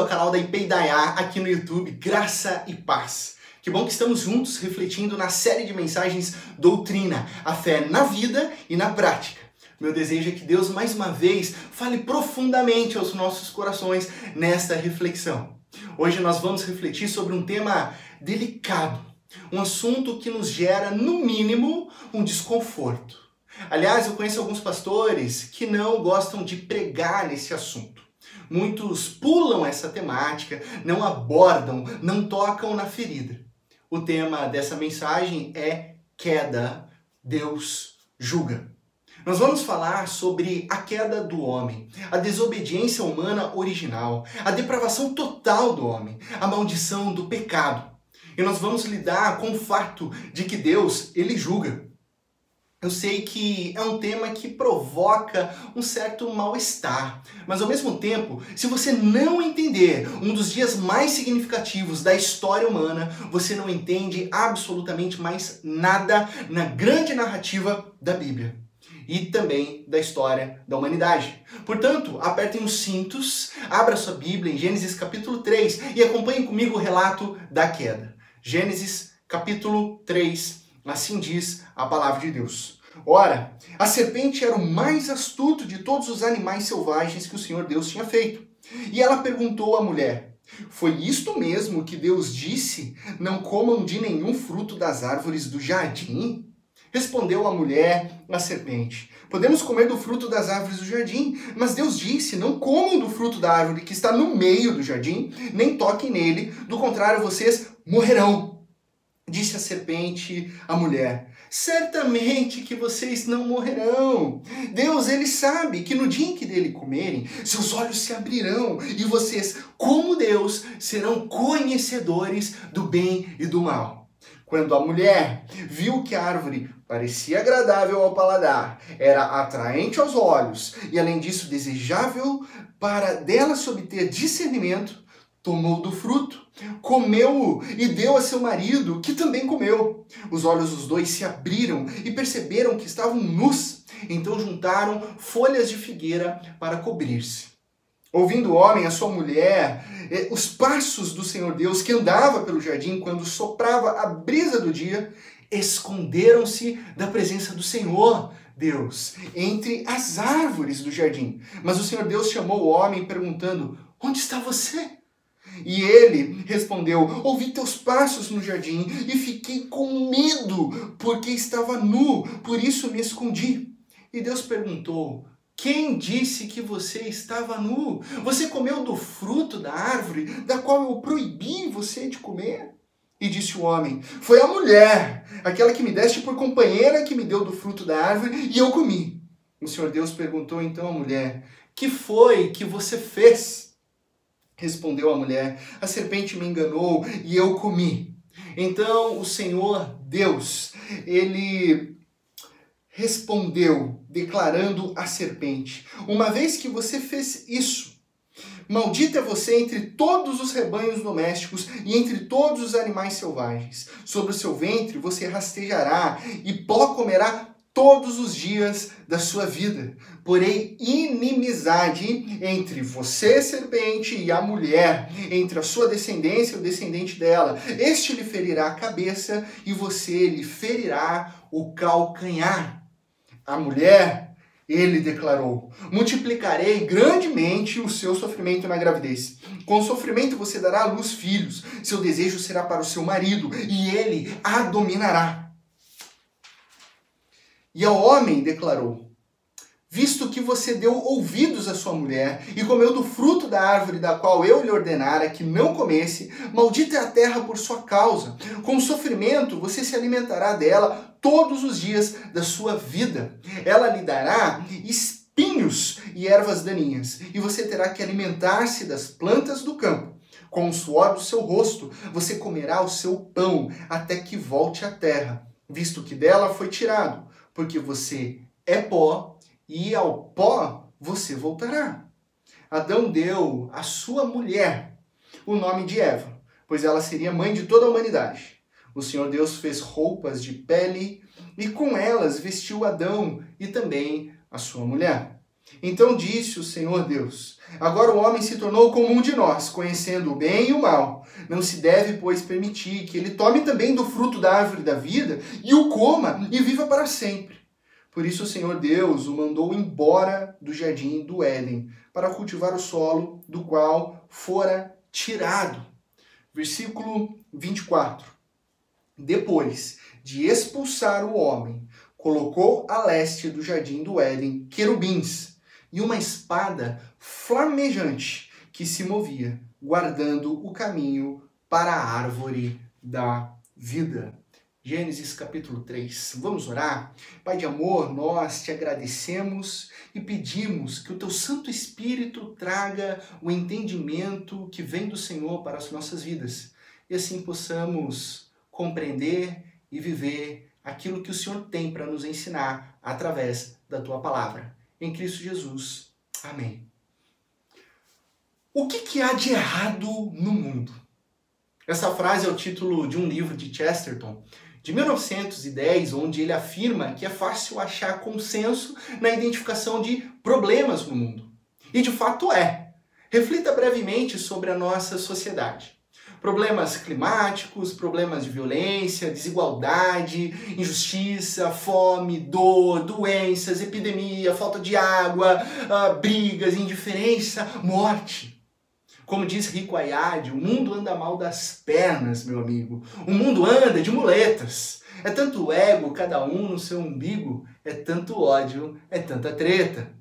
ao canal da Ipeidaiá aqui no YouTube, Graça e Paz. Que bom que estamos juntos refletindo na série de mensagens Doutrina, a fé na vida e na prática. Meu desejo é que Deus mais uma vez fale profundamente aos nossos corações nesta reflexão. Hoje nós vamos refletir sobre um tema delicado, um assunto que nos gera, no mínimo, um desconforto. Aliás, eu conheço alguns pastores que não gostam de pregar nesse assunto. Muitos pulam essa temática, não abordam, não tocam na ferida. O tema dessa mensagem é queda, Deus julga. Nós vamos falar sobre a queda do homem, a desobediência humana original, a depravação total do homem, a maldição do pecado. E nós vamos lidar com o fato de que Deus, ele julga. Eu sei que é um tema que provoca um certo mal-estar, mas ao mesmo tempo, se você não entender um dos dias mais significativos da história humana, você não entende absolutamente mais nada na grande narrativa da Bíblia e também da história da humanidade. Portanto, apertem os cintos, abra sua Bíblia em Gênesis capítulo 3 e acompanhem comigo o relato da queda. Gênesis capítulo 3, assim diz a palavra de Deus. Ora, a serpente era o mais astuto de todos os animais selvagens que o Senhor Deus tinha feito. E ela perguntou à mulher: Foi isto mesmo que Deus disse? Não comam de nenhum fruto das árvores do jardim? Respondeu a mulher à serpente: Podemos comer do fruto das árvores do jardim, mas Deus disse: Não comam do fruto da árvore que está no meio do jardim, nem toquem nele, do contrário vocês morrerão. Disse a serpente à mulher: Certamente que vocês não morrerão. Deus, ele sabe que no dia em que dele comerem, seus olhos se abrirão e vocês, como Deus, serão conhecedores do bem e do mal. Quando a mulher viu que a árvore parecia agradável ao paladar, era atraente aos olhos e, além disso, desejável para dela se obter discernimento, tomou do fruto, comeu-o e deu a seu marido, que também comeu. Os olhos dos dois se abriram e perceberam que estavam nus, então juntaram folhas de figueira para cobrir-se. Ouvindo o homem, a sua mulher, eh, os passos do Senhor Deus que andava pelo jardim quando soprava a brisa do dia, esconderam-se da presença do Senhor Deus entre as árvores do jardim. Mas o Senhor Deus chamou o homem perguntando: Onde está você? E ele respondeu: Ouvi teus passos no jardim e fiquei com medo, porque estava nu, por isso me escondi. E Deus perguntou: quem disse que você estava nu? Você comeu do fruto da árvore da qual eu proibi você de comer? E disse o homem: Foi a mulher, aquela que me deste por companheira, que me deu do fruto da árvore e eu comi. O Senhor Deus perguntou então à mulher: Que foi que você fez? Respondeu a mulher: A serpente me enganou e eu comi. Então o Senhor Deus, ele respondeu, declarando à serpente: Uma vez que você fez isso, Maldito é você entre todos os rebanhos domésticos e entre todos os animais selvagens. Sobre o seu ventre você rastejará e pó comerá todos os dias da sua vida. Porém, inimizade entre você, serpente, e a mulher, entre a sua descendência e o descendente dela. Este lhe ferirá a cabeça e você lhe ferirá o calcanhar. A mulher, ele declarou: multiplicarei grandemente o seu sofrimento na gravidez. Com sofrimento você dará à luz filhos. Seu desejo será para o seu marido e ele a dominará. E ao homem declarou: visto que você deu ouvidos à sua mulher e comeu do fruto da árvore da qual eu lhe ordenara que não comesse, maldita é a terra por sua causa. Com sofrimento você se alimentará dela todos os dias da sua vida. Ela lhe dará espinhos e ervas daninhas, e você terá que alimentar-se das plantas do campo. Com o suor do seu rosto, você comerá o seu pão até que volte à terra, visto que dela foi tirado, porque você é pó e ao pó você voltará. Adão deu à sua mulher o nome de Eva, pois ela seria mãe de toda a humanidade. O Senhor Deus fez roupas de pele e com elas vestiu Adão e também a sua mulher. Então disse o Senhor Deus: Agora o homem se tornou como um de nós, conhecendo o bem e o mal. Não se deve, pois, permitir que ele tome também do fruto da árvore da vida e o coma e viva para sempre. Por isso o Senhor Deus o mandou embora do jardim do Éden, para cultivar o solo do qual fora tirado. Versículo 24. Depois de expulsar o homem, colocou a leste do jardim do Éden querubins e uma espada flamejante que se movia, guardando o caminho para a árvore da vida. Gênesis capítulo 3. Vamos orar? Pai de amor, nós te agradecemos e pedimos que o teu Santo Espírito traga o entendimento que vem do Senhor para as nossas vidas e assim possamos compreender e viver aquilo que o Senhor tem para nos ensinar através da tua palavra. Em Cristo Jesus. Amém. O que, que há de errado no mundo? Essa frase é o título de um livro de Chesterton, de 1910, onde ele afirma que é fácil achar consenso na identificação de problemas no mundo. E de fato é. Reflita brevemente sobre a nossa sociedade. Problemas climáticos, problemas de violência, desigualdade, injustiça, fome, dor, doenças, epidemia, falta de água, uh, brigas, indiferença, morte. Como diz Rico Ayad, o mundo anda mal das pernas, meu amigo. O mundo anda de muletas. É tanto ego, cada um no seu umbigo, é tanto ódio, é tanta treta.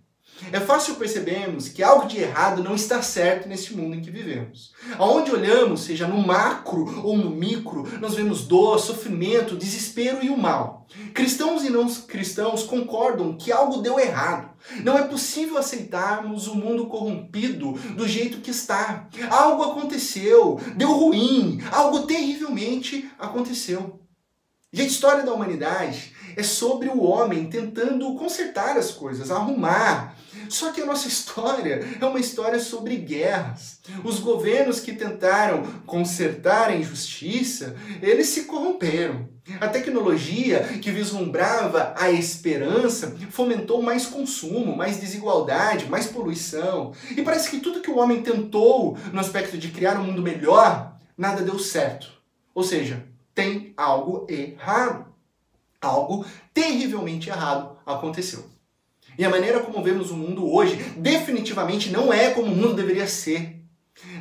É fácil percebermos que algo de errado não está certo neste mundo em que vivemos. Aonde olhamos, seja no macro ou no micro, nós vemos dor, sofrimento, desespero e o mal. Cristãos e não cristãos concordam que algo deu errado. Não é possível aceitarmos o mundo corrompido do jeito que está. Algo aconteceu, deu ruim, algo terrivelmente aconteceu. E a história da humanidade é sobre o homem tentando consertar as coisas, arrumar. Só que a nossa história é uma história sobre guerras. Os governos que tentaram consertar a injustiça, eles se corromperam. A tecnologia que vislumbrava a esperança fomentou mais consumo, mais desigualdade, mais poluição. E parece que tudo que o homem tentou no aspecto de criar um mundo melhor, nada deu certo. Ou seja, tem algo errado. Algo terrivelmente errado aconteceu. E a maneira como vemos o mundo hoje definitivamente não é como o mundo deveria ser.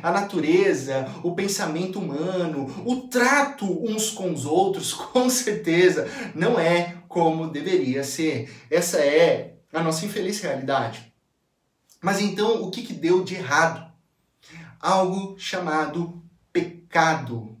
A natureza, o pensamento humano, o trato uns com os outros, com certeza, não é como deveria ser. Essa é a nossa infeliz realidade. Mas então, o que, que deu de errado? Algo chamado pecado.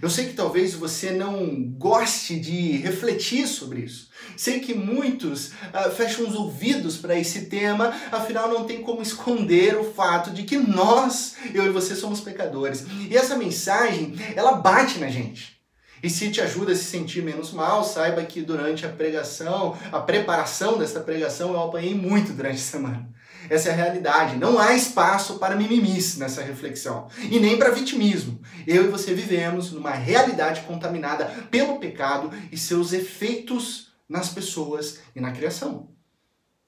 Eu sei que talvez você não goste de refletir sobre isso. Sei que muitos uh, fecham os ouvidos para esse tema, afinal não tem como esconder o fato de que nós, eu e você, somos pecadores. E essa mensagem, ela bate na gente. E se te ajuda a se sentir menos mal, saiba que durante a pregação, a preparação dessa pregação, eu apanhei muito durante a semana. Essa é a realidade. Não há espaço para mimimis nessa reflexão e nem para vitimismo. Eu e você vivemos numa realidade contaminada pelo pecado e seus efeitos nas pessoas e na criação.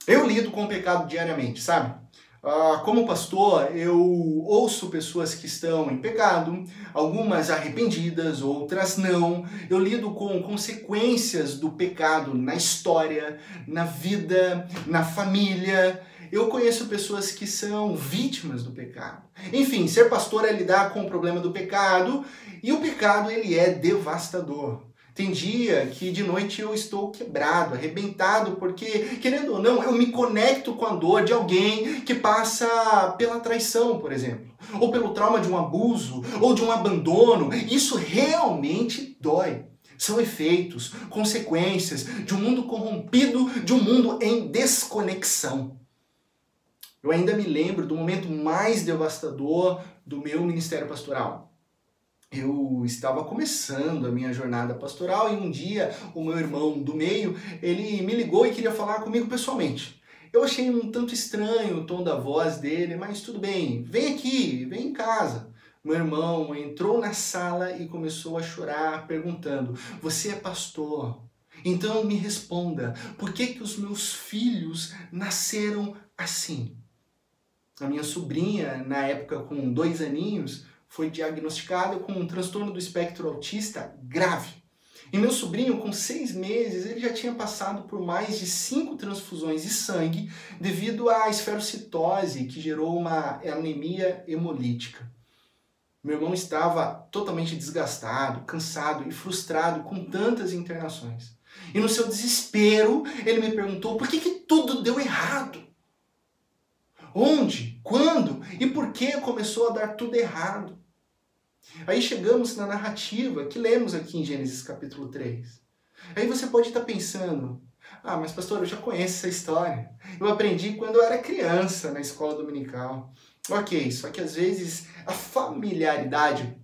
Eu lido com o pecado diariamente, sabe? Uh, como pastor, eu ouço pessoas que estão em pecado, algumas arrependidas, outras não. Eu lido com consequências do pecado na história, na vida, na família. Eu conheço pessoas que são vítimas do pecado. Enfim, ser pastor é lidar com o problema do pecado e o pecado ele é devastador. Tem dia que de noite eu estou quebrado, arrebentado, porque, querendo ou não, eu me conecto com a dor de alguém que passa pela traição, por exemplo, ou pelo trauma de um abuso, ou de um abandono. Isso realmente dói. São efeitos, consequências de um mundo corrompido, de um mundo em desconexão. Eu ainda me lembro do momento mais devastador do meu ministério pastoral. Eu estava começando a minha jornada pastoral e um dia o meu irmão do meio, ele me ligou e queria falar comigo pessoalmente. Eu achei um tanto estranho o tom da voz dele, mas tudo bem, vem aqui, vem em casa. Meu irmão entrou na sala e começou a chorar, perguntando: Você é pastor? Então me responda, por que, que os meus filhos nasceram assim. A minha sobrinha, na época com dois aninhos, foi diagnosticada com um transtorno do espectro autista grave. E meu sobrinho, com seis meses, ele já tinha passado por mais de cinco transfusões de sangue devido à esferocitose, que gerou uma anemia hemolítica. Meu irmão estava totalmente desgastado, cansado e frustrado com tantas internações. E no seu desespero, ele me perguntou por que, que tudo deu errado. Onde, quando e por que começou a dar tudo errado? Aí chegamos na narrativa que lemos aqui em Gênesis capítulo 3. Aí você pode estar pensando, ah, mas pastor, eu já conheço essa história. Eu aprendi quando eu era criança na escola dominical. Ok, só que às vezes a familiaridade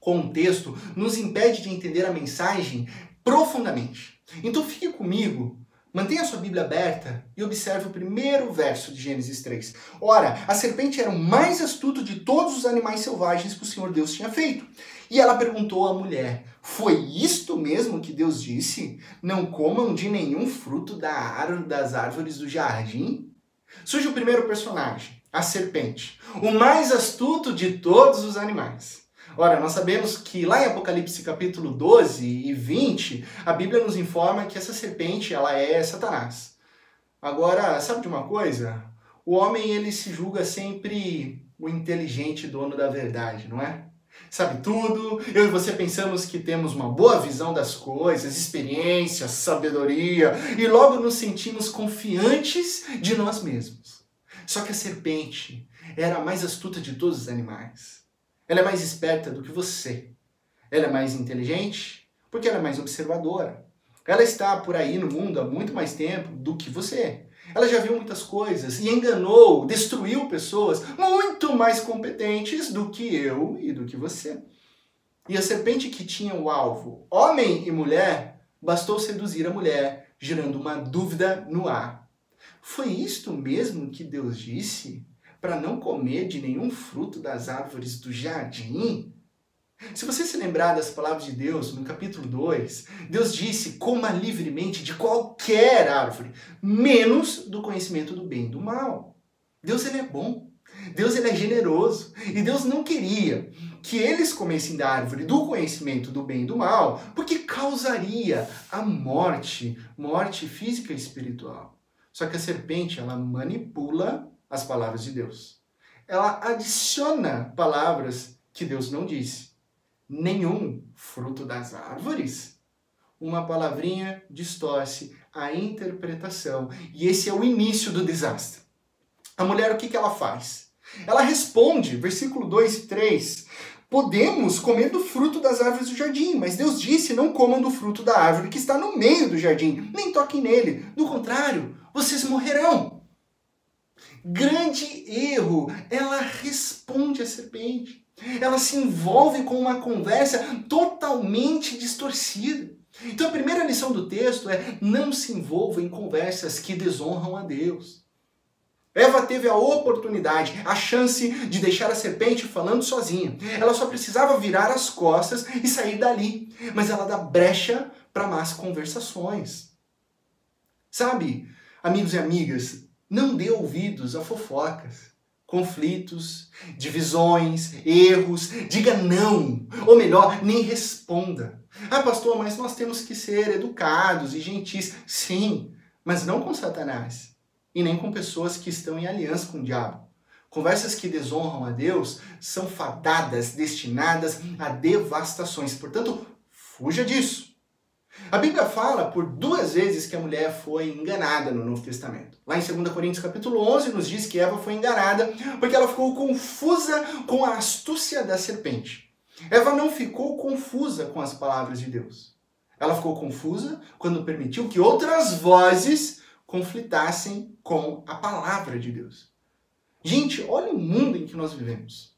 com o texto nos impede de entender a mensagem profundamente. Então fique comigo Mantenha sua Bíblia aberta e observe o primeiro verso de Gênesis 3. Ora, a serpente era o mais astuto de todos os animais selvagens que o Senhor Deus tinha feito. E ela perguntou à mulher: Foi isto mesmo que Deus disse? Não comam de nenhum fruto da árvore, das árvores do jardim? Surge o primeiro personagem, a serpente, o mais astuto de todos os animais. Ora, nós sabemos que lá em Apocalipse capítulo 12 e 20, a Bíblia nos informa que essa serpente, ela é Satanás. Agora, sabe de uma coisa? O homem, ele se julga sempre o inteligente dono da verdade, não é? Sabe tudo, eu e você pensamos que temos uma boa visão das coisas, experiência, sabedoria, e logo nos sentimos confiantes de nós mesmos. Só que a serpente era a mais astuta de todos os animais. Ela é mais esperta do que você. Ela é mais inteligente porque ela é mais observadora. Ela está por aí no mundo há muito mais tempo do que você. Ela já viu muitas coisas e enganou, destruiu pessoas muito mais competentes do que eu e do que você. E a serpente que tinha o alvo, homem e mulher, bastou seduzir a mulher, gerando uma dúvida no ar. Foi isto mesmo que Deus disse? Para não comer de nenhum fruto das árvores do jardim? Se você se lembrar das palavras de Deus no capítulo 2, Deus disse: coma livremente de qualquer árvore, menos do conhecimento do bem e do mal. Deus ele é bom, Deus ele é generoso, e Deus não queria que eles comessem da árvore do conhecimento do bem e do mal, porque causaria a morte, morte física e espiritual. Só que a serpente, ela manipula as palavras de Deus. Ela adiciona palavras que Deus não disse. Nenhum fruto das árvores. Uma palavrinha distorce a interpretação. E esse é o início do desastre. A mulher, o que, que ela faz? Ela responde, versículo 2 e 3. Podemos comer do fruto das árvores do jardim, mas Deus disse: não comam do fruto da árvore que está no meio do jardim, nem toquem nele. Do contrário, vocês morrerão. Grande erro. Ela responde à serpente. Ela se envolve com uma conversa totalmente distorcida. Então a primeira lição do texto é: não se envolva em conversas que desonram a Deus. Eva teve a oportunidade, a chance de deixar a serpente falando sozinha. Ela só precisava virar as costas e sair dali. Mas ela dá brecha para más conversações. Sabe, amigos e amigas, não dê ouvidos a fofocas, conflitos, divisões, erros. Diga não, ou melhor, nem responda. Ah, pastor, mas nós temos que ser educados e gentis. Sim, mas não com Satanás e nem com pessoas que estão em aliança com o diabo. Conversas que desonram a Deus são fadadas, destinadas a devastações. Portanto, fuja disso. A Bíblia fala por duas vezes que a mulher foi enganada no Novo Testamento. Lá em 2 Coríntios capítulo 11 nos diz que Eva foi enganada porque ela ficou confusa com a astúcia da serpente. Eva não ficou confusa com as palavras de Deus. Ela ficou confusa quando permitiu que outras vozes conflitassem com a palavra de Deus. Gente, olha o mundo em que nós vivemos.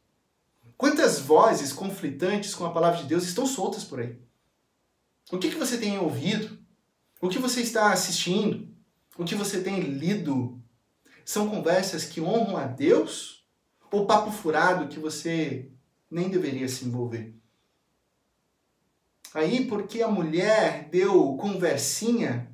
Quantas vozes conflitantes com a palavra de Deus estão soltas por aí? O que, que você tem ouvido? O que você está assistindo? O que você tem lido? São conversas que honram a Deus? Ou papo furado que você nem deveria se envolver? Aí, porque a mulher deu conversinha,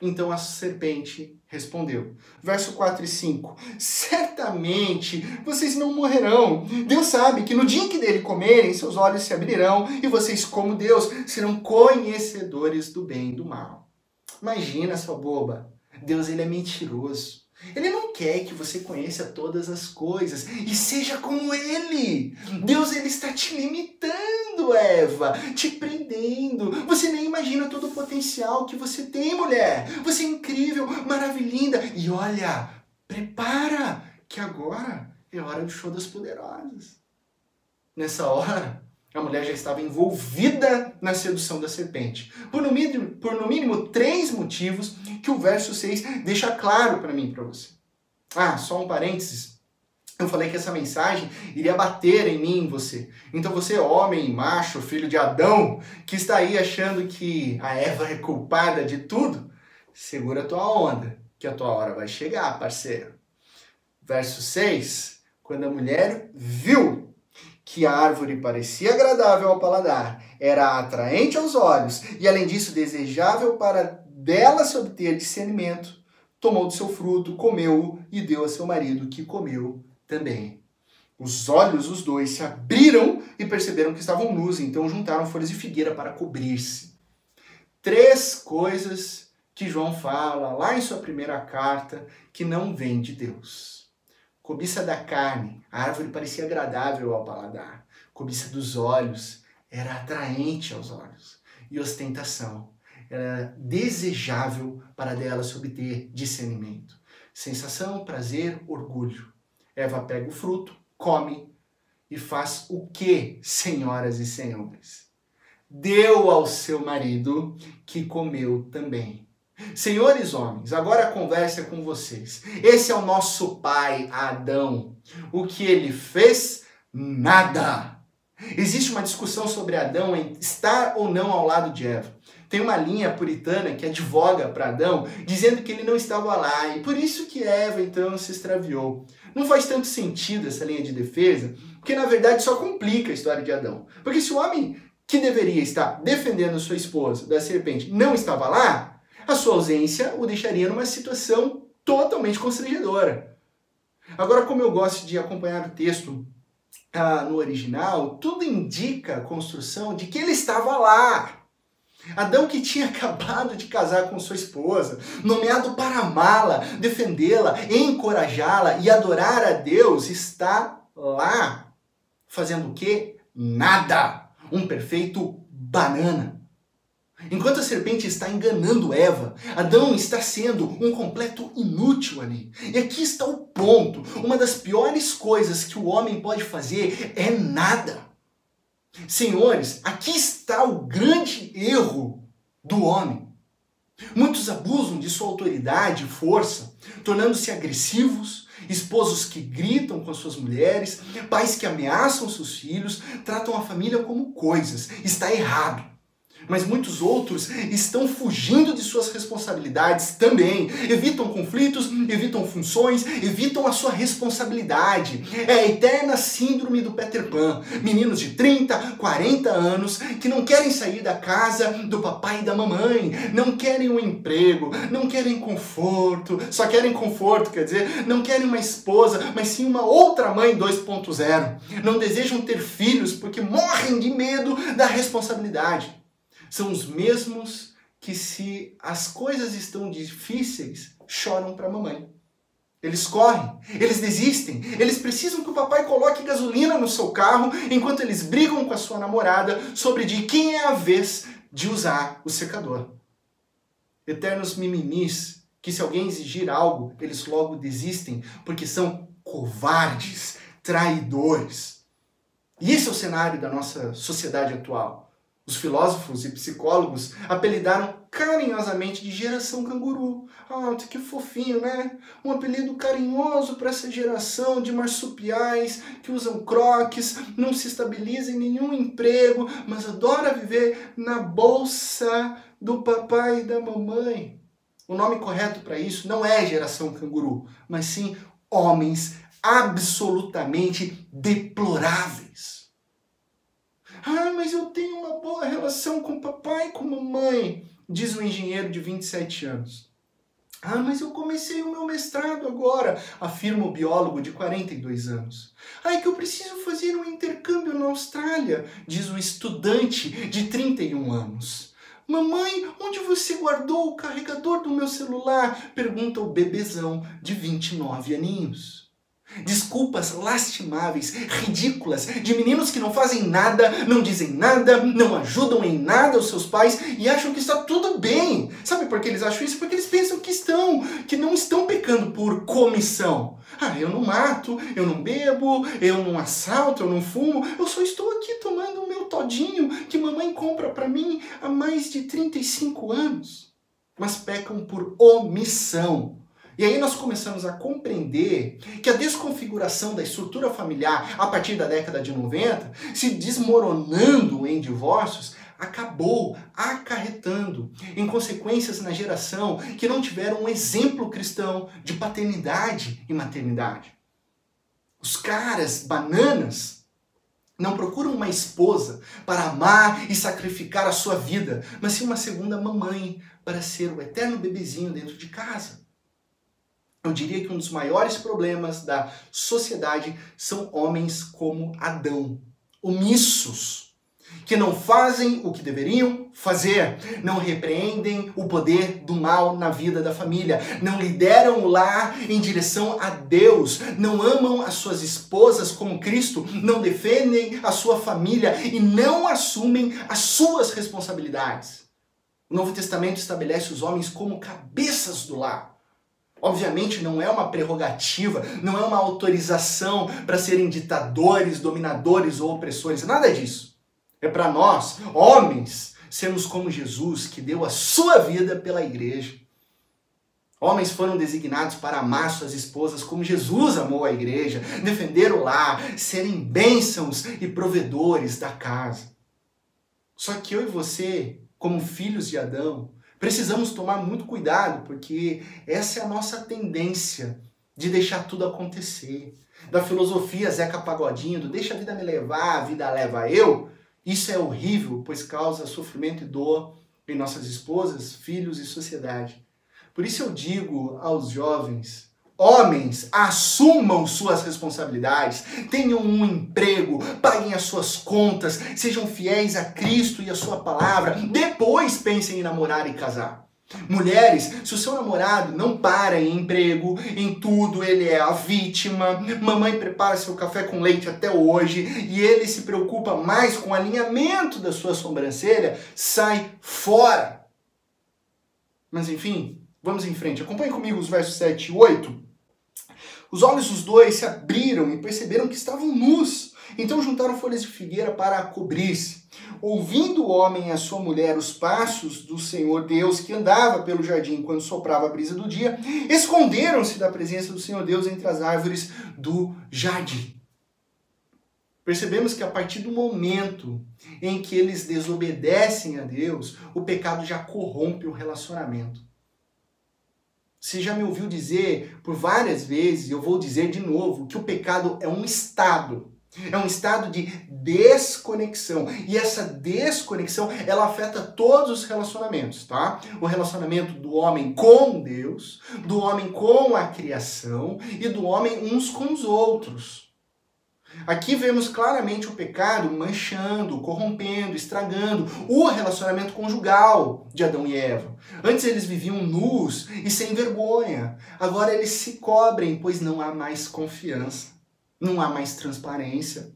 Então a serpente respondeu. Verso 4 e 5. Certamente vocês não morrerão. Deus sabe que no dia em que dele comerem, seus olhos se abrirão e vocês, como Deus, serão conhecedores do bem e do mal. Imagina, sua boba. Deus ele é mentiroso. Ele não quer que você conheça todas as coisas e seja como ele. Deus ele está te limitando, Eva, te prendendo. Você nem imagina todo o potencial que você tem, mulher. Você é incrível, maravilhosa. E olha, prepara que agora é hora do show das poderosas. Nessa hora, a mulher já estava envolvida na sedução da serpente. Por no mínimo, por no mínimo três motivos que o verso 6 deixa claro para mim e para você. Ah, só um parênteses. Eu falei que essa mensagem iria bater em mim, em você. Então você, homem, macho, filho de Adão, que está aí achando que a Eva é culpada de tudo, segura a tua onda, que a tua hora vai chegar, parceiro. Verso 6, quando a mulher viu que a árvore parecia agradável ao paladar, era atraente aos olhos e, além disso, desejável para dela se obter discernimento, tomou do seu fruto, comeu-o e deu a seu marido, que comeu também. Os olhos, os dois, se abriram e perceberam que estavam nus, então juntaram folhas de figueira para cobrir-se. Três coisas que João fala lá em sua primeira carta que não vêm de Deus. Cobiça da carne, a árvore parecia agradável ao paladar. Cobiça dos olhos, era atraente aos olhos. E ostentação, era desejável para dela se obter discernimento. Sensação, prazer, orgulho. Eva pega o fruto, come e faz o que, senhoras e senhores? Deu ao seu marido que comeu também. Senhores homens, agora a conversa é com vocês. Esse é o nosso pai Adão. O que ele fez? Nada. Existe uma discussão sobre Adão em estar ou não ao lado de Eva. Tem uma linha puritana que advoga para Adão, dizendo que ele não estava lá e por isso que Eva então se extraviou. Não faz tanto sentido essa linha de defesa, porque na verdade só complica a história de Adão. Porque se o homem que deveria estar defendendo sua esposa da serpente não estava lá, a sua ausência o deixaria numa situação totalmente constrangedora. Agora, como eu gosto de acompanhar o texto ah, no original, tudo indica a construção de que ele estava lá. Adão que tinha acabado de casar com sua esposa, nomeado para amá-la, defendê-la, encorajá-la e adorar a Deus, está lá. Fazendo o quê? Nada. Um perfeito banana. Enquanto a serpente está enganando Eva, Adão está sendo um completo inútil ali. E aqui está o ponto. Uma das piores coisas que o homem pode fazer é nada. Senhores, aqui está o grande erro do homem. Muitos abusam de sua autoridade e força, tornando-se agressivos, esposos que gritam com suas mulheres, pais que ameaçam seus filhos, tratam a família como coisas. Está errado mas muitos outros estão fugindo de suas responsabilidades também. Evitam conflitos, evitam funções, evitam a sua responsabilidade. É a eterna síndrome do Peter Pan. Meninos de 30, 40 anos que não querem sair da casa do papai e da mamãe, não querem um emprego, não querem conforto, só querem conforto, quer dizer, não querem uma esposa, mas sim uma outra mãe 2.0. Não desejam ter filhos porque morrem de medo da responsabilidade são os mesmos que, se as coisas estão difíceis, choram para a mamãe. Eles correm, eles desistem, eles precisam que o papai coloque gasolina no seu carro enquanto eles brigam com a sua namorada sobre de quem é a vez de usar o secador. Eternos mimimis que, se alguém exigir algo, eles logo desistem porque são covardes, traidores. E esse é o cenário da nossa sociedade atual. Os filósofos e psicólogos apelidaram carinhosamente de geração canguru. Ah, que fofinho, né? Um apelido carinhoso para essa geração de marsupiais que usam croques, não se estabiliza em nenhum emprego, mas adora viver na bolsa do papai e da mamãe. O nome correto para isso não é geração canguru, mas sim homens absolutamente deploráveis ah, mas eu tenho uma boa relação com o papai e com mamãe, diz um engenheiro de 27 anos. Ah, mas eu comecei o meu mestrado agora, afirma o biólogo de 42 anos. Ah, é que eu preciso fazer um intercâmbio na Austrália, diz o estudante de 31 anos. Mamãe, onde você guardou o carregador do meu celular? pergunta o bebezão de 29 aninhos. Desculpas lastimáveis, ridículas, de meninos que não fazem nada, não dizem nada, não ajudam em nada os seus pais e acham que está tudo bem. Sabe por que eles acham isso? Porque eles pensam que estão, que não estão pecando por comissão. Ah, eu não mato, eu não bebo, eu não assalto, eu não fumo, eu só estou aqui tomando o meu todinho que mamãe compra para mim há mais de 35 anos. Mas pecam por omissão e aí nós começamos a compreender que a desconfiguração da estrutura familiar a partir da década de 90, se desmoronando em divórcios, acabou acarretando em consequências na geração que não tiveram um exemplo cristão de paternidade e maternidade. Os caras bananas não procuram uma esposa para amar e sacrificar a sua vida, mas sim uma segunda mamãe para ser o eterno bebezinho dentro de casa. Eu diria que um dos maiores problemas da sociedade são homens como Adão, omissos, que não fazem o que deveriam fazer, não repreendem o poder do mal na vida da família, não lideram o lar em direção a Deus, não amam as suas esposas como Cristo, não defendem a sua família e não assumem as suas responsabilidades. O Novo Testamento estabelece os homens como cabeças do lar. Obviamente não é uma prerrogativa, não é uma autorização para serem ditadores, dominadores ou opressores, nada disso. É para nós, homens, sermos como Jesus, que deu a sua vida pela igreja. Homens foram designados para amar suas esposas como Jesus amou a igreja, defender o lar, serem bênçãos e provedores da casa. Só que eu e você, como filhos de Adão, Precisamos tomar muito cuidado, porque essa é a nossa tendência de deixar tudo acontecer. Da filosofia Zeca Pagodinho, do deixa a vida me levar, a vida leva eu. Isso é horrível, pois causa sofrimento e dor em nossas esposas, filhos e sociedade. Por isso eu digo aos jovens, Homens, assumam suas responsabilidades, tenham um emprego, paguem as suas contas, sejam fiéis a Cristo e a sua palavra. Depois pensem em namorar e casar. Mulheres, se o seu namorado não para em emprego, em tudo ele é a vítima, mamãe prepara seu café com leite até hoje e ele se preocupa mais com o alinhamento da sua sobrancelha, sai fora. Mas enfim, vamos em frente. Acompanhe comigo os versos 7 e 8. Os olhos dos dois se abriram e perceberam que estavam nus. Então juntaram folhas de figueira para cobrir-se. Ouvindo o homem e a sua mulher os passos do Senhor Deus que andava pelo jardim quando soprava a brisa do dia, esconderam-se da presença do Senhor Deus entre as árvores do jardim. Percebemos que a partir do momento em que eles desobedecem a Deus, o pecado já corrompe o relacionamento. Você já me ouviu dizer por várias vezes, eu vou dizer de novo, que o pecado é um estado. É um estado de desconexão. E essa desconexão, ela afeta todos os relacionamentos, tá? O relacionamento do homem com Deus, do homem com a criação e do homem uns com os outros. Aqui vemos claramente o pecado manchando, corrompendo, estragando o relacionamento conjugal de Adão e Eva. Antes eles viviam nus e sem vergonha. Agora eles se cobrem, pois não há mais confiança, não há mais transparência.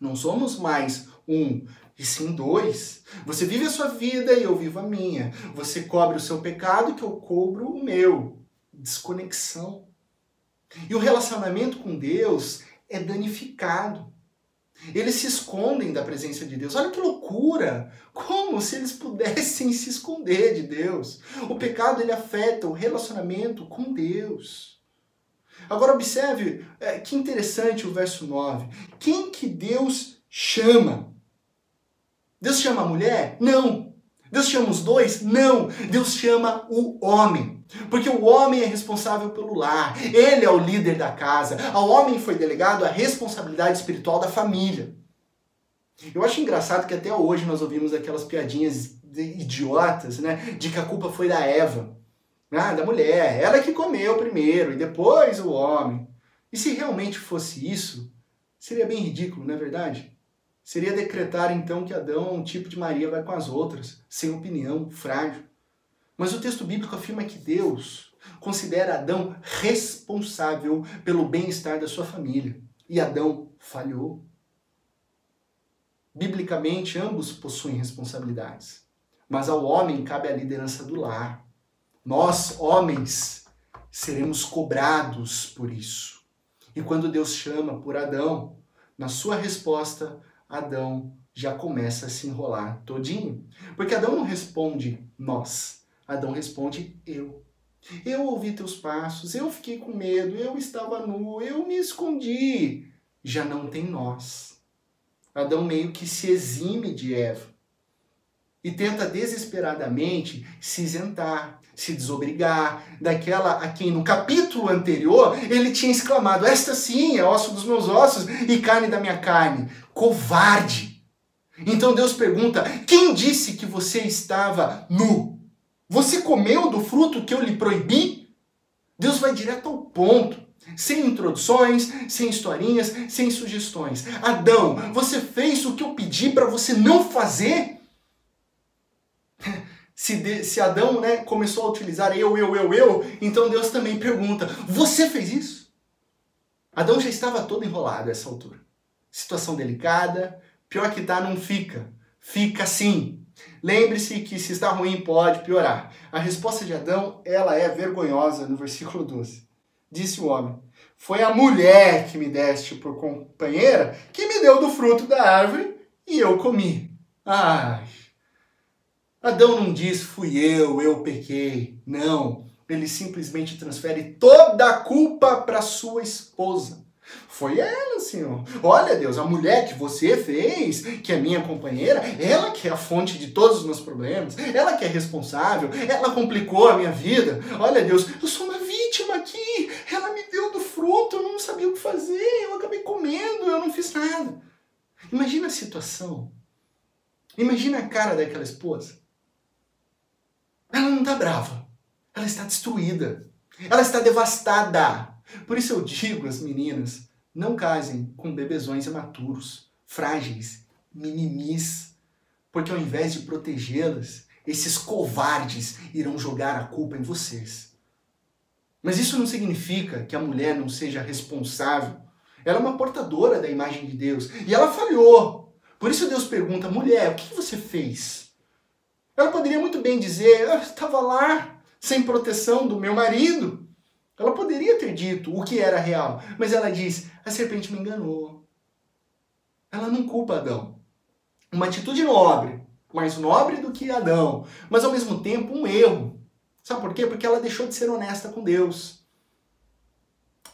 Não somos mais um, e sim dois. Você vive a sua vida e eu vivo a minha. Você cobre o seu pecado que eu cobro o meu. Desconexão. E o relacionamento com Deus é danificado. Eles se escondem da presença de Deus. Olha que loucura! Como se eles pudessem se esconder de Deus. O pecado ele afeta o relacionamento com Deus. Agora observe é, que interessante o verso 9. Quem que Deus chama? Deus chama a mulher? Não. Deus chama os dois? Não. Deus chama o homem. Porque o homem é responsável pelo lar, ele é o líder da casa. Ao homem foi delegado a responsabilidade espiritual da família. Eu acho engraçado que até hoje nós ouvimos aquelas piadinhas idiotas, né, de que a culpa foi da Eva. Ah, da mulher, ela que comeu primeiro e depois o homem. E se realmente fosse isso, seria bem ridículo, não é verdade? Seria decretar então que Adão é um tipo de Maria vai com as outras, sem opinião, frágil. Mas o texto bíblico afirma que Deus considera Adão responsável pelo bem-estar da sua família. E Adão falhou. Biblicamente, ambos possuem responsabilidades. Mas ao homem cabe a liderança do lar. Nós, homens, seremos cobrados por isso. E quando Deus chama por Adão, na sua resposta, Adão já começa a se enrolar todinho. Porque Adão não responde nós, Adão responde eu. Eu ouvi teus passos, eu fiquei com medo, eu estava nu, eu me escondi. Já não tem nós. Adão meio que se exime de Eva e tenta desesperadamente se isentar, se desobrigar daquela a quem no capítulo anterior ele tinha exclamado: Esta sim é osso dos meus ossos e carne da minha carne. Covarde! Então Deus pergunta: Quem disse que você estava nu? Você comeu do fruto que eu lhe proibi? Deus vai direto ao ponto. Sem introduções, sem historinhas, sem sugestões. Adão, você fez o que eu pedi para você não fazer? Se, de, se Adão né, começou a utilizar eu, eu, eu, eu, então Deus também pergunta: Você fez isso? Adão já estava todo enrolado a essa altura. Situação delicada, pior que tá, não fica. Fica sim. Lembre-se que se está ruim pode piorar. A resposta de Adão, ela é vergonhosa no versículo 12. Disse o homem: Foi a mulher que me deste por companheira que me deu do fruto da árvore e eu comi. Ai, Adão não diz fui eu, eu pequei. Não. Ele simplesmente transfere toda a culpa para sua esposa. Foi ela, Senhor. Olha, Deus, a mulher que você fez, que é minha companheira, ela que é a fonte de todos os meus problemas, ela que é responsável, ela complicou a minha vida. Olha, Deus, eu sou uma vítima aqui. Ela me deu do fruto, eu não sabia o que fazer, eu acabei comendo, eu não fiz nada. Imagina a situação. Imagina a cara daquela esposa. Ela não está brava. Ela está destruída. Ela está devastada. Por isso eu digo às meninas: não casem com bebezões imaturos, frágeis, minimis. Porque ao invés de protegê-las, esses covardes irão jogar a culpa em vocês. Mas isso não significa que a mulher não seja responsável. Ela é uma portadora da imagem de Deus e ela falhou. Por isso Deus pergunta: mulher, o que você fez? Ela poderia muito bem dizer: eu estava lá, sem proteção do meu marido. Ela poderia ter dito o que era real, mas ela diz: a serpente me enganou. Ela não culpa Adão. Uma atitude nobre, mais nobre do que Adão, mas ao mesmo tempo um erro. Sabe por quê? Porque ela deixou de ser honesta com Deus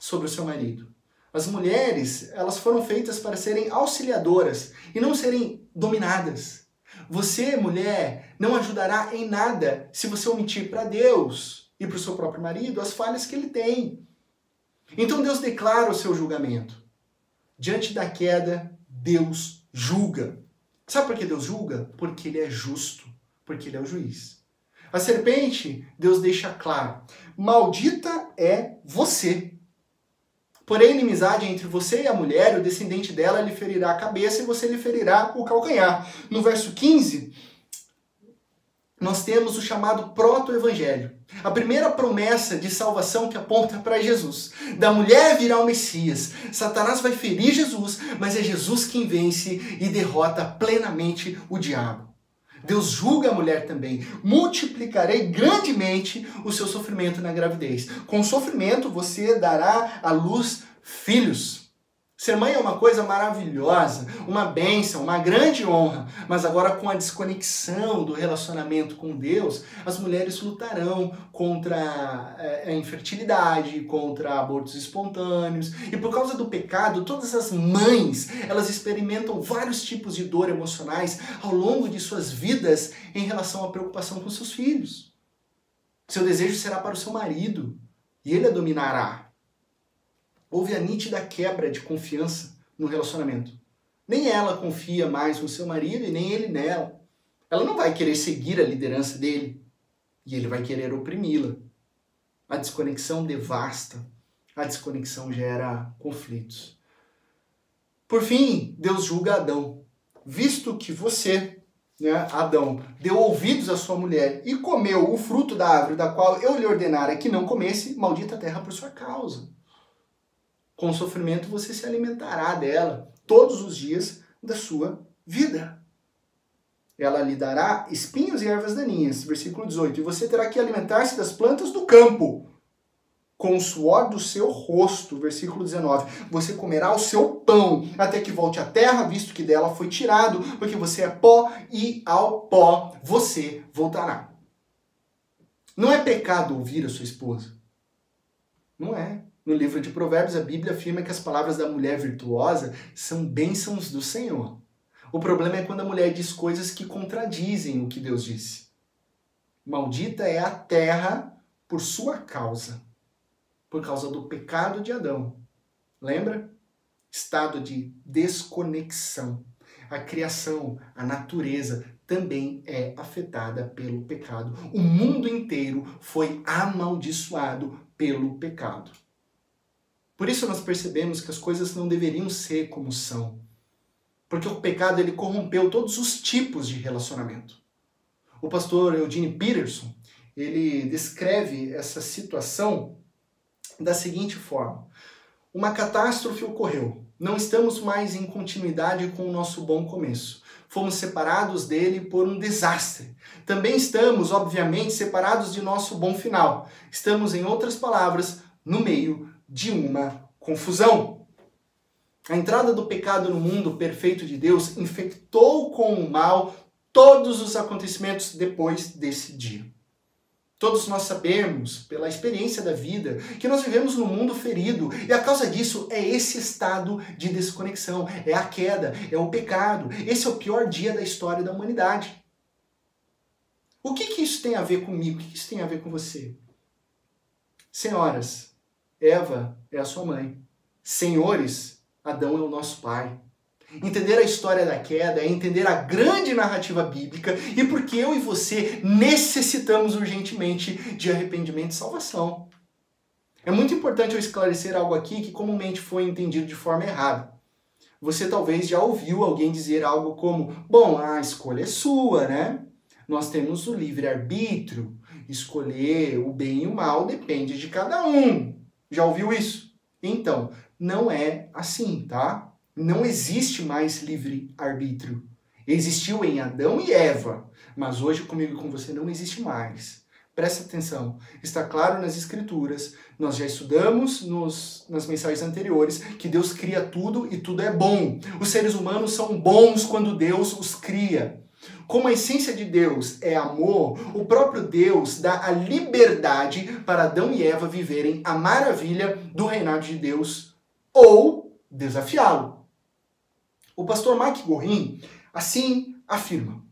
sobre o seu marido. As mulheres, elas foram feitas para serem auxiliadoras e não serem dominadas. Você, mulher, não ajudará em nada se você omitir para Deus e para o seu próprio marido as falhas que ele tem. Então Deus declara o seu julgamento. Diante da queda, Deus julga. Sabe por que Deus julga? Porque ele é justo, porque ele é o juiz. A serpente, Deus deixa claro: maldita é você. Porém, inimizade entre você e a mulher, o descendente dela lhe ferirá a cabeça e você lhe ferirá o calcanhar. No verso 15, nós temos o chamado proto-evangelho. A primeira promessa de salvação que aponta para Jesus. Da mulher virá o Messias. Satanás vai ferir Jesus, mas é Jesus quem vence e derrota plenamente o diabo. Deus julga a mulher também. Multiplicarei grandemente o seu sofrimento na gravidez. Com sofrimento você dará à luz filhos. Ser mãe é uma coisa maravilhosa, uma bênção, uma grande honra, mas agora com a desconexão do relacionamento com Deus, as mulheres lutarão contra eh, a infertilidade, contra abortos espontâneos, e por causa do pecado, todas as mães, elas experimentam vários tipos de dor emocionais ao longo de suas vidas em relação à preocupação com seus filhos. Seu desejo será para o seu marido, e ele a dominará houve a nítida quebra de confiança no relacionamento. Nem ela confia mais no seu marido e nem ele nela. Ela não vai querer seguir a liderança dele e ele vai querer oprimi-la. A desconexão devasta, a desconexão gera conflitos. Por fim, Deus julga Adão. Visto que você, né, Adão, deu ouvidos à sua mulher e comeu o fruto da árvore da qual eu lhe ordenara que não comesse, maldita a terra por sua causa. Com sofrimento você se alimentará dela todos os dias da sua vida. Ela lhe dará espinhos e ervas daninhas. Versículo 18. E você terá que alimentar-se das plantas do campo com o suor do seu rosto. Versículo 19. Você comerá o seu pão até que volte à terra, visto que dela foi tirado, porque você é pó e ao pó você voltará. Não é pecado ouvir a sua esposa. Não é. No livro de Provérbios, a Bíblia afirma que as palavras da mulher virtuosa são bênçãos do Senhor. O problema é quando a mulher diz coisas que contradizem o que Deus disse. Maldita é a terra por sua causa por causa do pecado de Adão. Lembra? Estado de desconexão. A criação, a natureza também é afetada pelo pecado. O mundo inteiro foi amaldiçoado pelo pecado. Por isso nós percebemos que as coisas não deveriam ser como são. Porque o pecado ele corrompeu todos os tipos de relacionamento. O pastor Eugene Peterson, ele descreve essa situação da seguinte forma: uma catástrofe ocorreu. Não estamos mais em continuidade com o nosso bom começo. Fomos separados dele por um desastre. Também estamos, obviamente, separados de nosso bom final. Estamos, em outras palavras, no meio de uma confusão. A entrada do pecado no mundo perfeito de Deus infectou com o mal todos os acontecimentos depois desse dia. Todos nós sabemos, pela experiência da vida, que nós vivemos num mundo ferido e a causa disso é esse estado de desconexão, é a queda, é o pecado. Esse é o pior dia da história da humanidade. O que, que isso tem a ver comigo? O que, que isso tem a ver com você? Senhoras, Eva é a sua mãe. Senhores, Adão é o nosso pai. Entender a história da queda é entender a grande narrativa bíblica e porque eu e você necessitamos urgentemente de arrependimento e salvação. É muito importante eu esclarecer algo aqui que comumente foi entendido de forma errada. Você talvez já ouviu alguém dizer algo como: bom, a escolha é sua, né? Nós temos o livre-arbítrio. Escolher o bem e o mal depende de cada um. Já ouviu isso? Então, não é assim, tá? não existe mais livre-arbítrio. Existiu em Adão e Eva, mas hoje comigo e com você não existe mais. Presta atenção, está claro nas Escrituras, nós já estudamos nos, nas mensagens anteriores que Deus cria tudo e tudo é bom. Os seres humanos são bons quando Deus os cria. Como a essência de Deus é amor, o próprio Deus dá a liberdade para Adão e Eva viverem a maravilha do reinado de Deus ou desafiá-lo. O pastor Mike Gorin assim afirma: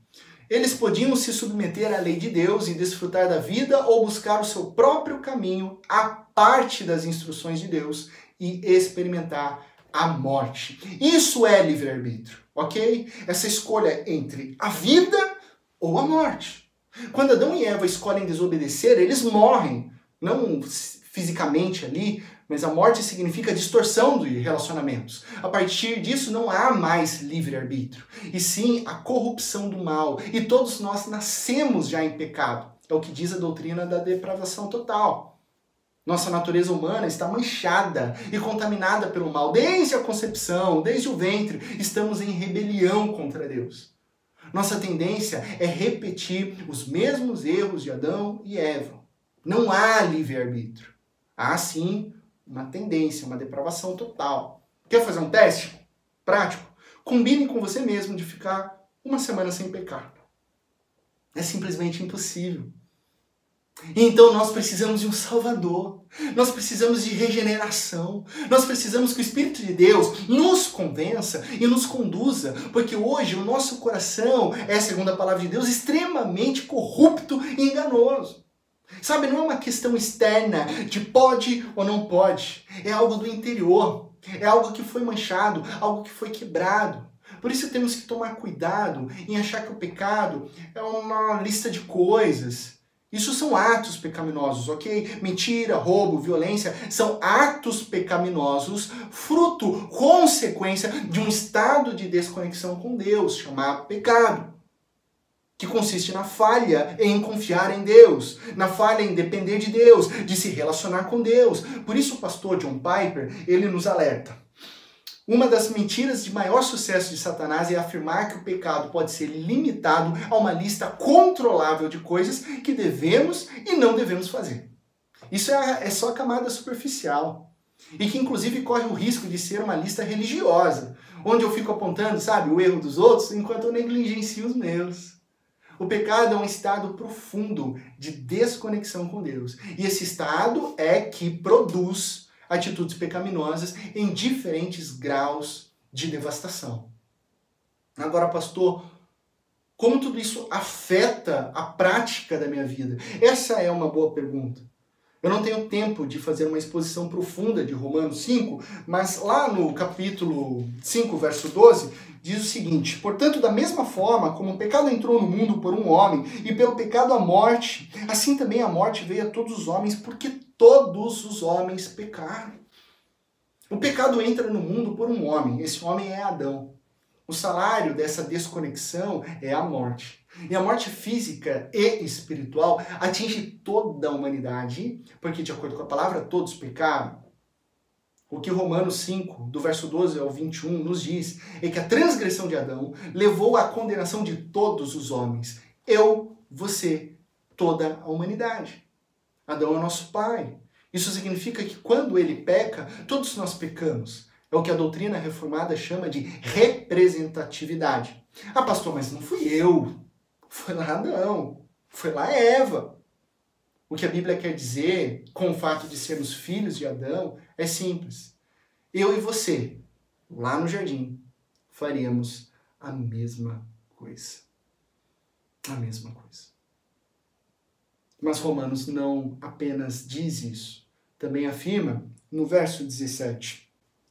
eles podiam se submeter à lei de Deus e desfrutar da vida ou buscar o seu próprio caminho à parte das instruções de Deus e experimentar a morte. Isso é livre-arbítrio, ok? Essa escolha entre a vida ou a morte. Quando Adão e Eva escolhem desobedecer, eles morrem, não fisicamente ali, mas a morte significa distorção de relacionamentos. A partir disso não há mais livre-arbítrio, e sim a corrupção do mal. E todos nós nascemos já em pecado. É o que diz a doutrina da depravação total. Nossa natureza humana está manchada e contaminada pelo mal desde a concepção, desde o ventre. Estamos em rebelião contra Deus. Nossa tendência é repetir os mesmos erros de Adão e Eva. Não há livre-arbítrio. Há sim uma tendência, uma depravação total. Quer fazer um teste prático? Combine com você mesmo de ficar uma semana sem pecar. É simplesmente impossível. Então nós precisamos de um Salvador, nós precisamos de regeneração, nós precisamos que o Espírito de Deus nos convença e nos conduza, porque hoje o nosso coração é, segundo a palavra de Deus, extremamente corrupto e enganoso. Sabe, não é uma questão externa de pode ou não pode. É algo do interior. É algo que foi manchado, algo que foi quebrado. Por isso temos que tomar cuidado em achar que o pecado é uma lista de coisas Isso são atos pecaminosos, ok? Mentira, roubo, violência são atos pecaminosos, fruto, consequência de um estado de desconexão com Deus, chamado pecado. Que consiste na falha em confiar em Deus, na falha em depender de Deus, de se relacionar com Deus. Por isso o pastor John Piper, ele nos alerta. Uma das mentiras de maior sucesso de Satanás é afirmar que o pecado pode ser limitado a uma lista controlável de coisas que devemos e não devemos fazer. Isso é, é só a camada superficial. E que inclusive corre o risco de ser uma lista religiosa, onde eu fico apontando, sabe, o erro dos outros enquanto eu negligencio os meus. O pecado é um estado profundo de desconexão com Deus. E esse estado é que produz atitudes pecaminosas em diferentes graus de devastação. Agora, pastor, como tudo isso afeta a prática da minha vida? Essa é uma boa pergunta. Eu não tenho tempo de fazer uma exposição profunda de Romanos 5, mas lá no capítulo 5, verso 12, diz o seguinte: Portanto, da mesma forma como o pecado entrou no mundo por um homem, e pelo pecado a morte, assim também a morte veio a todos os homens, porque todos os homens pecaram. O pecado entra no mundo por um homem, esse homem é Adão. O salário dessa desconexão é a morte. E a morte física e espiritual atinge toda a humanidade, porque, de acordo com a palavra, todos pecaram. O que Romanos 5, do verso 12 ao 21, nos diz é que a transgressão de Adão levou à condenação de todos os homens. Eu, você, toda a humanidade. Adão é nosso pai. Isso significa que quando ele peca, todos nós pecamos. É o que a doutrina reformada chama de representatividade. Ah, pastor, mas não fui eu. Foi lá Adão. Foi lá Eva. O que a Bíblia quer dizer com o fato de sermos filhos de Adão é simples. Eu e você, lá no jardim, faríamos a mesma coisa. A mesma coisa. Mas Romanos não apenas diz isso, também afirma no verso 17: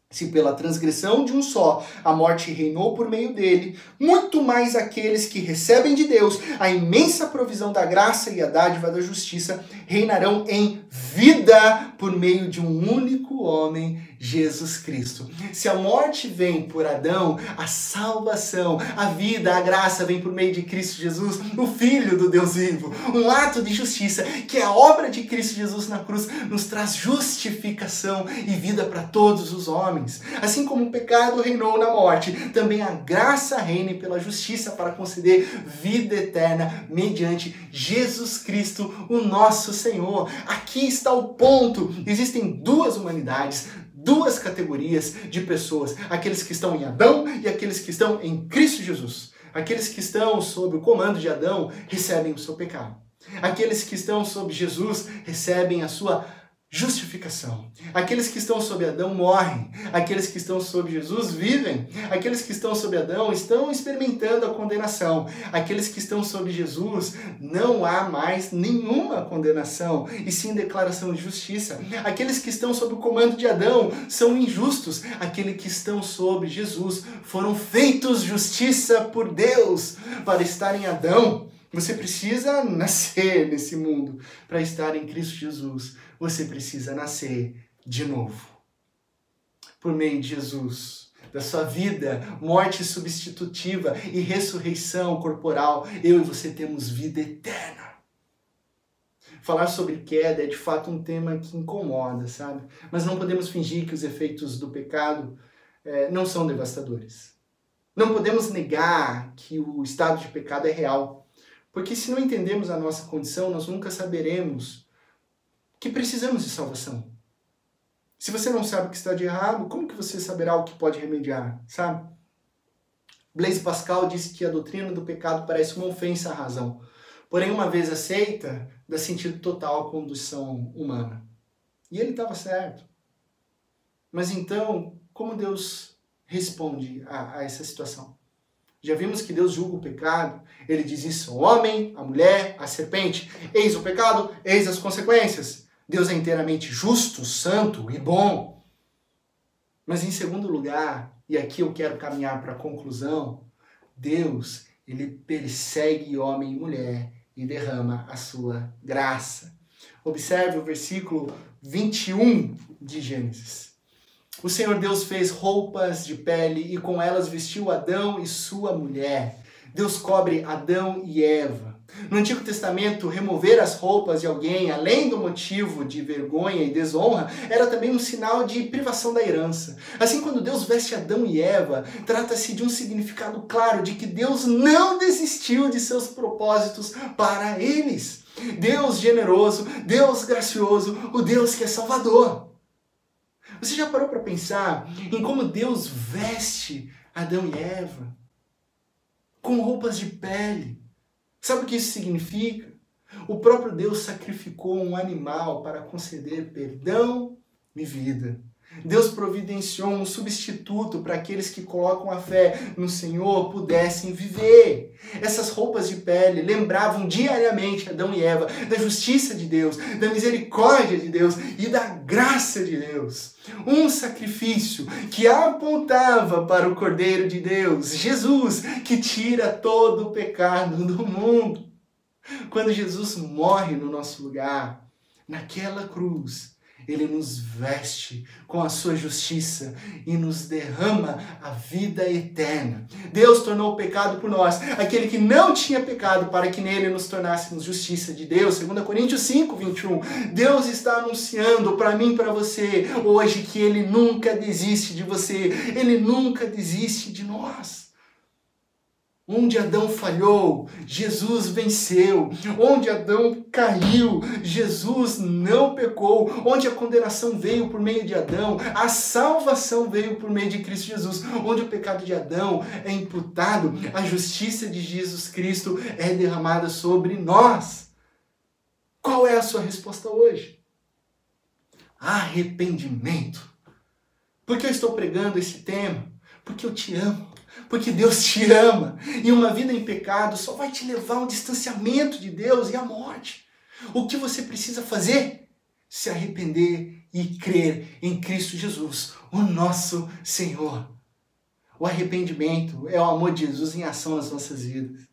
Se pela transgressão de um só a morte reinou por meio dele, muito mais aqueles que recebem de Deus a imensa provisão da graça e a dádiva da justiça reinarão em vida por meio de um único homem, Jesus Cristo. Se a morte vem por Adão, a salvação, a vida, a graça vem por meio de Cristo Jesus, o Filho do Deus vivo. Um ato de justiça, que é a obra de Cristo Jesus na cruz, nos traz justificação e vida para todos os homens. Assim como o pecado reinou na morte, também a graça reina pela justiça para conceder vida eterna mediante Jesus Cristo, o nosso Senhor. Aqui está o ponto. Existem duas humanidades, duas categorias de pessoas: aqueles que estão em Adão e aqueles que estão em Cristo Jesus. Aqueles que estão sob o comando de Adão recebem o seu pecado. Aqueles que estão sob Jesus recebem a sua justificação. Aqueles que estão sob Adão morrem, aqueles que estão sob Jesus vivem, aqueles que estão sob Adão estão experimentando a condenação, aqueles que estão sob Jesus não há mais nenhuma condenação, e sim declaração de justiça. Aqueles que estão sob o comando de Adão são injustos, aqueles que estão sob Jesus foram feitos justiça por Deus para estar em Adão. Você precisa nascer nesse mundo para estar em Cristo Jesus você precisa nascer de novo. Por meio de Jesus, da sua vida, morte substitutiva e ressurreição corporal, eu e você temos vida eterna. Falar sobre queda é de fato um tema que incomoda, sabe? Mas não podemos fingir que os efeitos do pecado é, não são devastadores. Não podemos negar que o estado de pecado é real. Porque se não entendemos a nossa condição, nós nunca saberemos que precisamos de salvação. Se você não sabe o que está de errado, como que você saberá o que pode remediar, sabe? Blaise Pascal disse que a doutrina do pecado parece uma ofensa à razão. Porém, uma vez aceita, dá sentido total à condução humana. E ele estava certo. Mas então, como Deus responde a, a, essa situação? Já vimos que Deus julga o pecado. Ele diz isso ao homem, à mulher, à serpente. Eis o pecado, eis as consequências. Deus é inteiramente justo, santo e bom. Mas em segundo lugar, e aqui eu quero caminhar para a conclusão, Deus, ele persegue homem e mulher e derrama a sua graça. Observe o versículo 21 de Gênesis. O Senhor Deus fez roupas de pele e com elas vestiu Adão e sua mulher. Deus cobre Adão e Eva. No Antigo Testamento, remover as roupas de alguém, além do motivo de vergonha e desonra, era também um sinal de privação da herança. Assim, quando Deus veste Adão e Eva, trata-se de um significado claro de que Deus não desistiu de seus propósitos para eles. Deus generoso, Deus gracioso, o Deus que é salvador. Você já parou para pensar em como Deus veste Adão e Eva? Com roupas de pele Sabe o que isso significa? O próprio Deus sacrificou um animal para conceder perdão e vida. Deus providenciou um substituto para aqueles que colocam a fé no Senhor pudessem viver. Essas roupas de pele lembravam diariamente Adão e Eva da justiça de Deus, da misericórdia de Deus e da graça de Deus. Um sacrifício que apontava para o Cordeiro de Deus, Jesus, que tira todo o pecado do mundo. Quando Jesus morre no nosso lugar, naquela cruz, ele nos veste com a sua justiça e nos derrama a vida eterna. Deus tornou o pecado por nós, aquele que não tinha pecado, para que nele nos tornássemos justiça de Deus. 2 Coríntios 5, 21. Deus está anunciando para mim e para você hoje que ele nunca desiste de você, ele nunca desiste de nós. Onde Adão falhou, Jesus venceu. Onde Adão caiu, Jesus não pecou. Onde a condenação veio por meio de Adão, a salvação veio por meio de Cristo Jesus. Onde o pecado de Adão é imputado, a justiça de Jesus Cristo é derramada sobre nós. Qual é a sua resposta hoje? Arrependimento. Por que eu estou pregando esse tema? Porque eu te amo porque Deus te ama. E uma vida em pecado só vai te levar ao distanciamento de Deus e à morte. O que você precisa fazer? Se arrepender e crer em Cristo Jesus, o nosso Senhor. O arrependimento é o amor de Jesus em ação nas nossas vidas.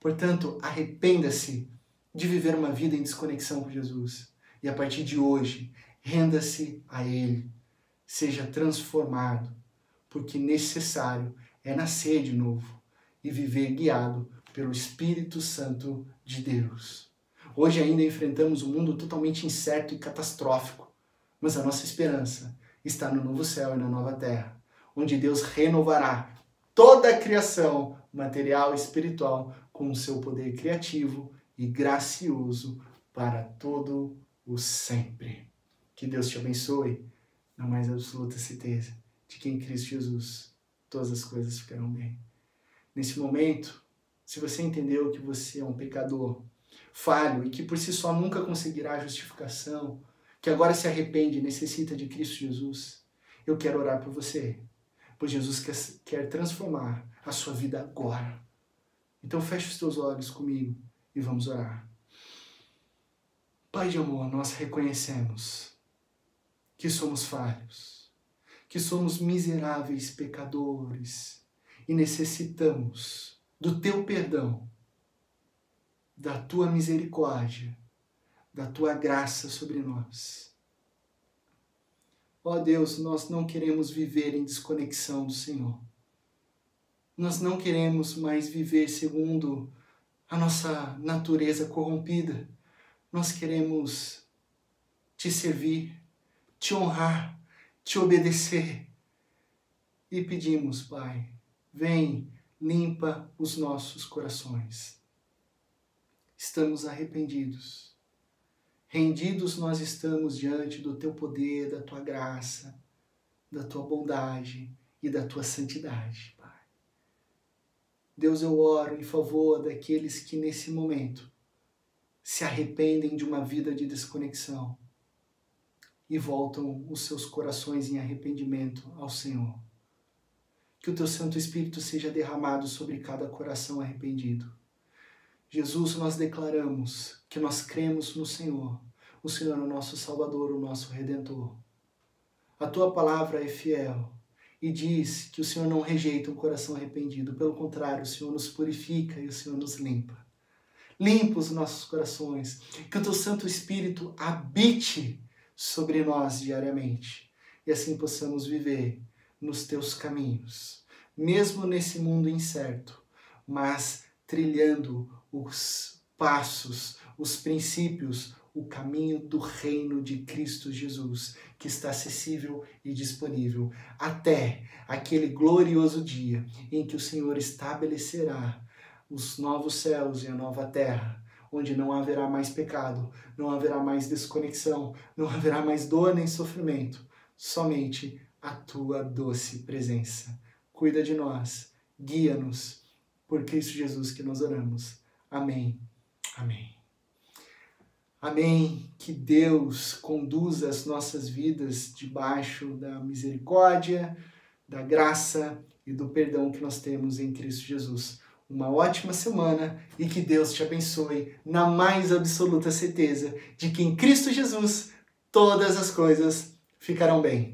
Portanto, arrependa-se de viver uma vida em desconexão com Jesus. E a partir de hoje, renda-se a Ele. Seja transformado, porque necessário é nascer de novo e viver guiado pelo Espírito Santo de Deus. Hoje ainda enfrentamos um mundo totalmente incerto e catastrófico, mas a nossa esperança está no novo céu e na nova terra, onde Deus renovará toda a criação, material e espiritual, com o seu poder criativo e gracioso para todo o sempre. Que Deus te abençoe, na mais absoluta certeza de que em Cristo Jesus todas as coisas ficarão bem. Nesse momento, se você entendeu que você é um pecador, falho e que por si só nunca conseguirá justificação, que agora se arrepende e necessita de Cristo Jesus, eu quero orar por você, pois Jesus quer, quer transformar a sua vida agora. Então feche os teus olhos comigo e vamos orar. Pai de amor, nós reconhecemos que somos falhos que somos miseráveis pecadores e necessitamos do teu perdão, da tua misericórdia, da tua graça sobre nós. Ó Deus, nós não queremos viver em desconexão do Senhor. Nós não queremos mais viver segundo a nossa natureza corrompida. Nós queremos te servir, te honrar, te obedecer. E pedimos, Pai, vem, limpa os nossos corações. Estamos arrependidos. Rendidos nós estamos diante do teu poder, da tua graça, da tua bondade e da tua santidade, Pai. Deus, eu oro em favor daqueles que nesse momento se arrependem de uma vida de desconexão e voltam os seus corações em arrependimento ao Senhor. Que o teu Santo Espírito seja derramado sobre cada coração arrependido. Jesus, nós declaramos que nós cremos no Senhor. O Senhor é o nosso Salvador, o nosso Redentor. A tua palavra é fiel e diz que o Senhor não rejeita um coração arrependido. Pelo contrário, o Senhor nos purifica e o Senhor nos limpa. limpa os nossos corações, que o teu Santo Espírito habite sobre nós diariamente e assim possamos viver nos teus caminhos, mesmo nesse mundo incerto, mas trilhando os passos, os princípios, o caminho do reino de Cristo Jesus, que está acessível e disponível até aquele glorioso dia em que o Senhor estabelecerá os novos céus e a nova terra, onde não haverá mais pecado, não haverá mais desconexão, não haverá mais dor nem sofrimento, somente a tua doce presença. Cuida de nós, guia-nos, por Cristo Jesus que nós oramos. Amém. Amém. Amém. Que Deus conduza as nossas vidas debaixo da misericórdia, da graça e do perdão que nós temos em Cristo Jesus. Uma ótima semana e que Deus te abençoe na mais absoluta certeza de que em Cristo Jesus todas as coisas ficarão bem.